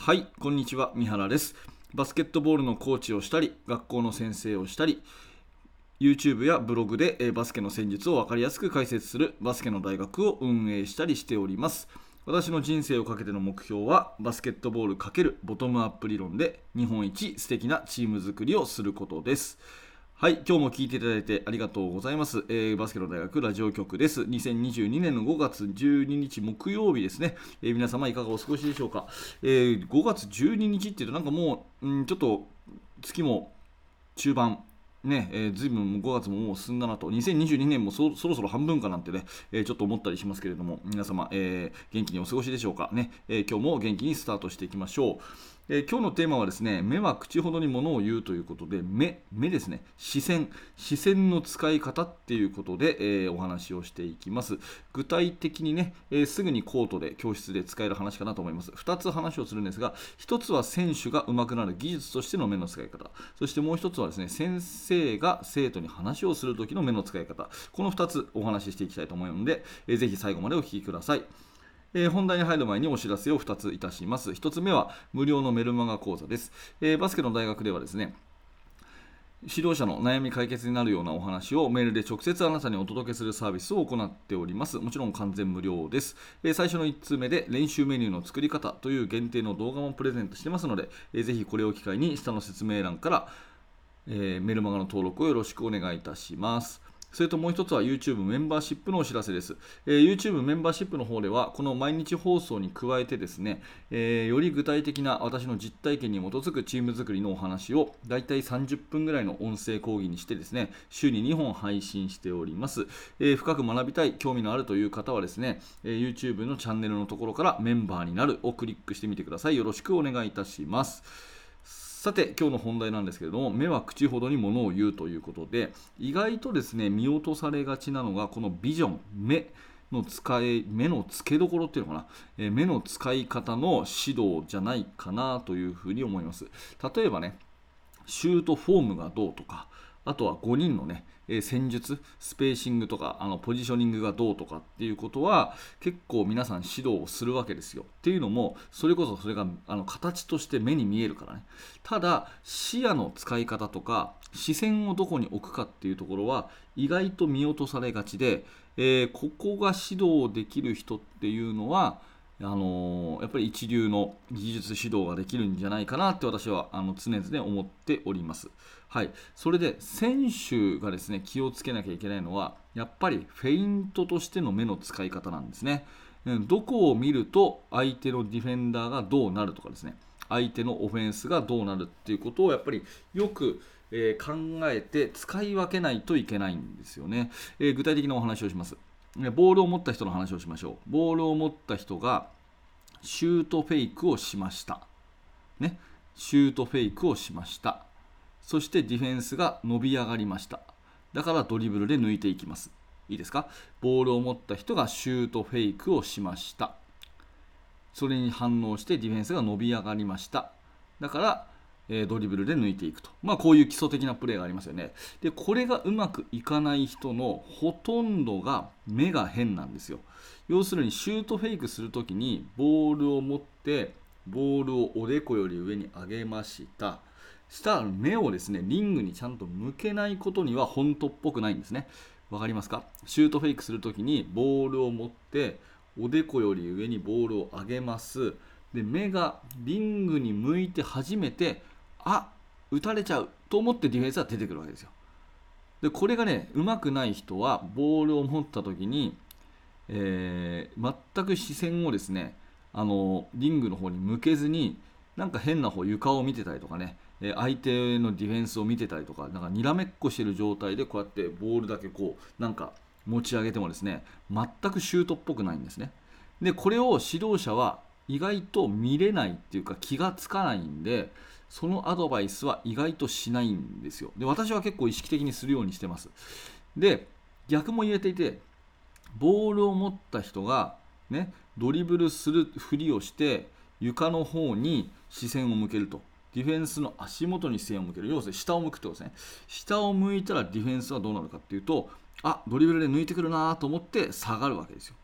はいこんにちは三原です。バスケットボールのコーチをしたり学校の先生をしたり YouTube やブログでバスケの戦術を分かりやすく解説するバスケの大学を運営したりしております。私の人生をかけての目標はバスケットボール×ボトムアップ理論で日本一素敵なチーム作りをすることです。はい、今日も聞いていただいてありがとうございます。えーバスケの大学ラジオ局です。2022年の5月12日木曜日ですね。えー皆様いかがお過ごしでしょうか。えー5月12日っていうとなんかもう、うん、ちょっと月も中盤。ねえー、ずいぶん5月ももう進んだなと、2022年もそそろそろ半分かなんてね、えーちょっと思ったりしますけれども、皆様、えー元気にお過ごしでしょうかね、えー今日も元気にスタートしていきましょう。えー今日のテーマはですね、目は口ほどにものを言うということで、目、目ですね、視線、視線の使い方っていうことで、えーお話をしていきます。具体的にね、えーすぐにコートで、教室で使える話かなと思います。2つ話をするんですが、1つは選手が上手くなる技術としての目の使い方、そしてもう1つはですね、先生が生徒に話をする時の目の使い方、この2つお話ししていきたいと思うので、えーぜひ最後までお聞きください。えー本題に入る前にお知らせを2ついたします。1つ目は無料のメルマガ講座です。えーバスケの大学ではですね、指導者の悩み解決になるようなお話をメールで直接あなたにお届けするサービスを行っております。もちろん完全無料です。えー最初の1通目で練習メニューの作り方という限定の動画もプレゼントしてますので、えーぜひこれを機会に下の説明欄から、えーメルマガの登録をよろしくお願いいたします。それともう一つは YouTube メンバーシップのお知らせです、えー YouTube メンバーシップの方ではこの毎日放送に加えてですね、えーより具体的な私の実体験に基づくチーム作りのお話をだいたい30分ぐらいの音声講義にしてですね週に2本配信しております、えー深く学びたい興味のあるという方はですね、え YouTube のチャンネルのところからメンバーになるをクリックしてみてください。よろしくお願いいたします。さて今日の本題なんですけれども目は口ほどに物を言うということで意外とですね見落とされがちなのがこのビジョン目の使い目の付けどころっていうのかな、え目の使い方の指導じゃないかなというふうに思います。例えばねシュートフォームがどうとかあとは5人のね、え戦術、スペーシングとかあのポジショニングがどうとかっていうことは結構皆さん指導をするわけですよ。っていうのもそれこそそれがあの形として目に見えるからね。ただ視野の使い方とか視線をどこに置くかっていうところは意外と見落とされがちで、えーここが指導できる人っていうのはあのーやっぱり一流の技術指導ができるんじゃないかなって私はあの常々思っております。はい、それで選手がですね気をつけなきゃいけないのはやっぱりフェイントとしての目の使い方なんですね。どこを見ると相手のディフェンダーがどうなるとかですね相手のオフェンスがどうなるっていうことをやっぱりよく、え考えて使い分けないといけないんですよね、え具体的なお話をしますボールを持った人の話をしましょう。ボールを持った人がシュートフェイクをしました。ね。シュートフェイクをしました。そしてディフェンスが伸び上がりました。だからドリブルで抜いていきます。いいですか？ボールを持った人がシュートフェイクをしました。それに反応してディフェンスが伸び上がりました。だから、えドリブルで抜いていくと、まあ、こういう基礎的なプレーがありますよね。でこれがうまくいかない人のほとんどが目が変なんですよ。要するにシュートフェイクするときにボールを持ってボールをおでこより上に上げました。したら目をですねリングにちゃんと向けないことには本当っぽくないんですね。わかりますか？シュートフェイクするときにボールを持っておでこより上にボールを上げます。で目がリングに向いて初めてあ打たれちゃうと思ってディフェンスは出てくるわけですよ。でこれがね上手くない人はボールを持った時に、えー全く視線をですねあのリングの方に向けずになんか変な方床を見てたりとかね相手のディフェンスを見てたりとかなんかにらめっこしてる状態でこうやってボールだけこうなんか持ち上げてもですね全くシュートっぽくないんですね。でこれを指導者は意外と見れないっていうか気がつかないんでそのアドバイスは意外としないんですよ。で私は結構意識的にするようにしてます。で逆も言えていてボールを持った人が、ね、ドリブルするふりをして床の方に視線を向けると。ディフェンスの足元に視線を向ける。要するに下を向くってことですね。下を向いたらディフェンスはどうなるかっていうとあドリブルで抜いてくるなと思って下がるわけですよ、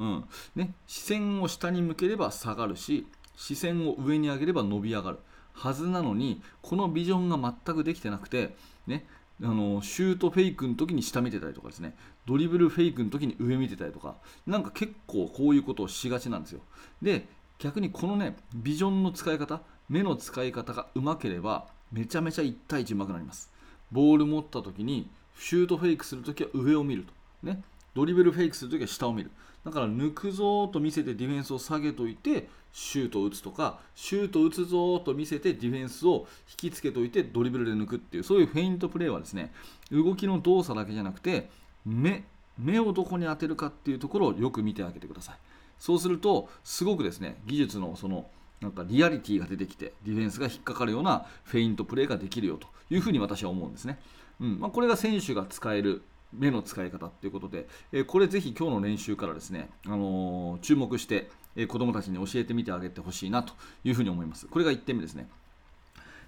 うん。ね、視線を下に向ければ下がるし視線を上に上げれば伸び上がる。はずなのにこのビジョンが全くできてなくて、ね、あのシュートフェイクの時に下見てたりとかですね。ドリブルフェイクの時に上見てたりとか。なんか結構こういうことをしがちなんですよ。で逆にこのねビジョンの使い方目の使い方がうまければめちゃめちゃ1対1うまくなります。ボール持った時にシュートフェイクするときは上を見ると。ね。ドリブルフェイクするときは下を見る。だから抜くぞと見せてディフェンスを下げといてシュートを打つとかシュートを打つぞと見せてディフェンスを引きつけといてドリブルで抜くっていうそういうフェイントプレーはですね動きの動作だけじゃなくて目目をどこに当てるかっていうところをよく見てあげてください。そうするとすごくですね技術のそのなんかリアリティが出てきてディフェンスが引っかかるようなフェイントプレーができるよというふうに私は思うんですね、うんまあ、これが選手が使える目の使い方ということで、えこれぜひ今日の練習からですね、あの、注目して、え子どもたちに教えてみてあげてほしいなというふうに思います。これが1点目ですね。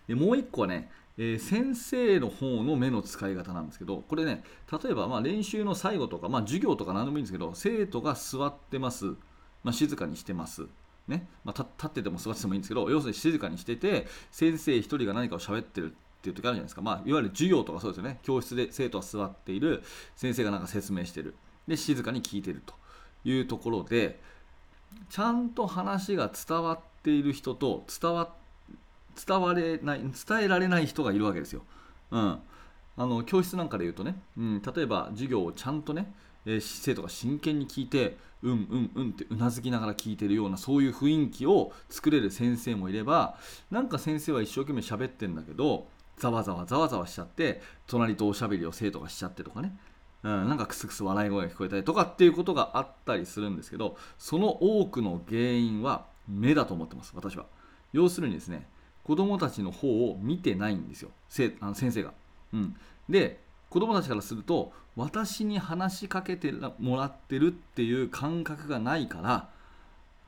でもう1個はね、えー、先生の方の目の使い方なんですけど、これね、例えばま練習の最後とか、まあ、授業とか何でもいいんですけど、生徒が座ってます、まあ、静かにしてます。ねまあ、立ってても座っててもいいんですけど、要するに静かにしてて、先生1人が何かを喋ってるっていう時あるじゃないですか、まあ、いわゆる授業とかそうですよね。教室で生徒は座っている先生がなんか説明してる。で静かに聞いてるというところでちゃんと話が伝わっている人と伝わ伝われない伝えられない人がいるわけですよ。うん、あの教室なんかで言うとね、うん、例えば授業をちゃんとね、えー、生徒が真剣に聞いてうんうんうんってうなずきながら聞いてるようなそういう雰囲気を作れる先生もいればなんか先生は一生懸命喋ってんだけどざわざわざわざわしちゃって隣とおしゃべりを生徒がしちゃってとかね、うん、なんかクスクス笑い声が聞こえたりとかっていうことがあったりするんですけどその多くの原因は目だと思ってます私は。要するにですね子供たちの方を見てないんですよせあの先生が、うん、で子供たちからすると私に話しかけてもらってるっていう感覚がないか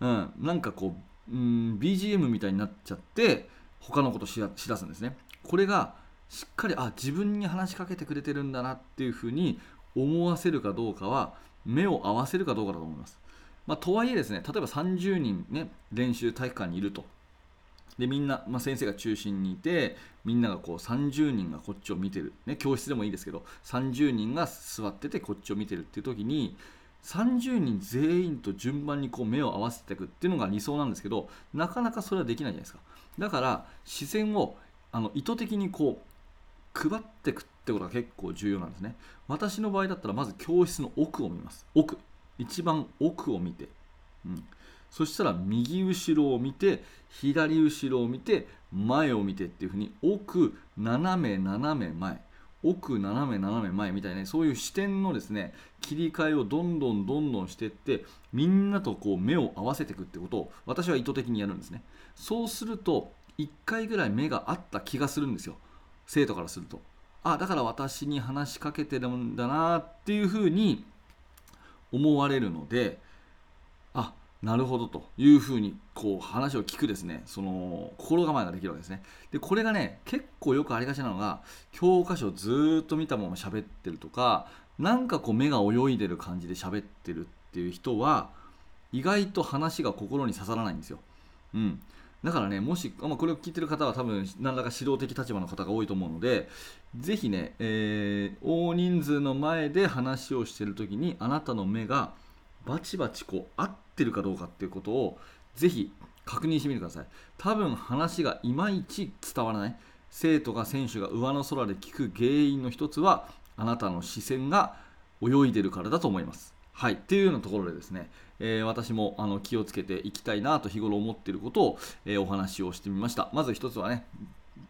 ら、うん、なんかこう、うん、BGM みたいになっちゃって他のことししだすんですね。これがしっかりあ自分に話しかけてくれてるんだなっていうふうに思わせるかどうかは目を合わせるかどうかだと思います。まあ、とはいえですね例えば30人、ね、練習体育館にいると。でみんな、まあ、先生が中心にいてみんながこう30人がこっちを見てる、ね、教室でもいいですけど30人が座っててこっちを見てるっていう時に30人全員と順番にこう目を合わせていくっていうのが理想なんですけどなかなかそれはできないじゃないですか。だから視線をあの意図的にこう配っていくってことが結構重要なんですね。私の場合だったらまず教室の奥を見ます。奥。一番奥を見て、うん、そしたら右後ろを見て左後ろを見て前を見てっていうふうに奥斜め斜め前。奥斜め斜め前みたいな、ね、そういう視点のですね切り替えをどんどんどんどんしていってみんなとこう目を合わせていくってことを私は意図的にやるんですね。そうすると1回ぐらい目が合った気がするんですよ。生徒からすると。あだから私に話しかけてるんだなっていうふうに思われるのであなるほどというふうにこう話を聞くですね。その心構えができるわけですね。でこれがね結構よくありがちなのが教科書をずっと見たまま喋ってるとかなんかこう目が泳いでる感じで喋ってるっていう人は意外と話が心に刺さらないんですよ、うん、だからね、もし、まあ、これを聞いてる方は多分何らか指導的立場の方が多いと思うので、ぜひね、えー、大人数の前で話をしている時にあなたの目がバチバチこう合ってるかどうかっていうことをぜひ確認してみてください。多分話がいまいち伝わらない。生徒が選手が上の空で聞く原因の一つはあなたの視線が泳いでるからだと思います。はい、っていうようなところでですね、えー、私もあの気をつけていきたいなと日頃思っていることを、えー、お話をしてみました。まず1つはね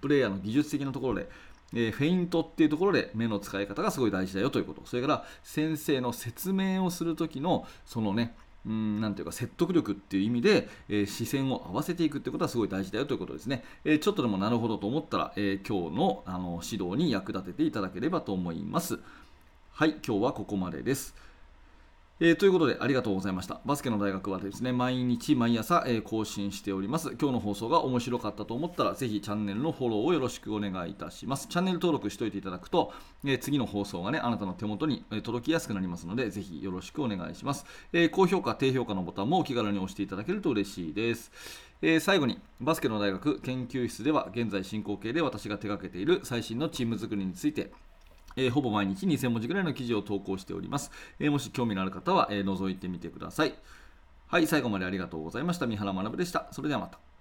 プレイヤーの技術的なところでえー、フェイントっていうところで目の使い方がすごい大事だよということ。それから先生の説明をする時のそのねうんなていうか説得力っていう意味で、えー、視線を合わせていくってことはすごい大事だよということですね、えー、ちょっとでもなるほどと思ったら、え今日のあの指導に役立てていただければと思います。はい今日はここまでです。えー、ということでありがとうございました。バスケの大学はですね、毎日毎朝、えー、更新しております。今日の放送が面白かったと思ったら、ぜひチャンネルのフォローをよろしくお願いいたします。チャンネル登録しておいていただくと、えー、次の放送がね、あなたの手元に届きやすくなりますので、ぜひよろしくお願いします。え高評価、低評価のボタンもお気軽に押していただけると嬉しいです。え最後にバスケの大学研究室では現在進行形で私が手掛けている最新のチーム作りについてえーほぼ毎日2000文字ぐらいの記事を投稿しております。えーもし興味のある方は、えー覗いてみてください。はい、最後までありがとうございました。三原学でした。それではまた。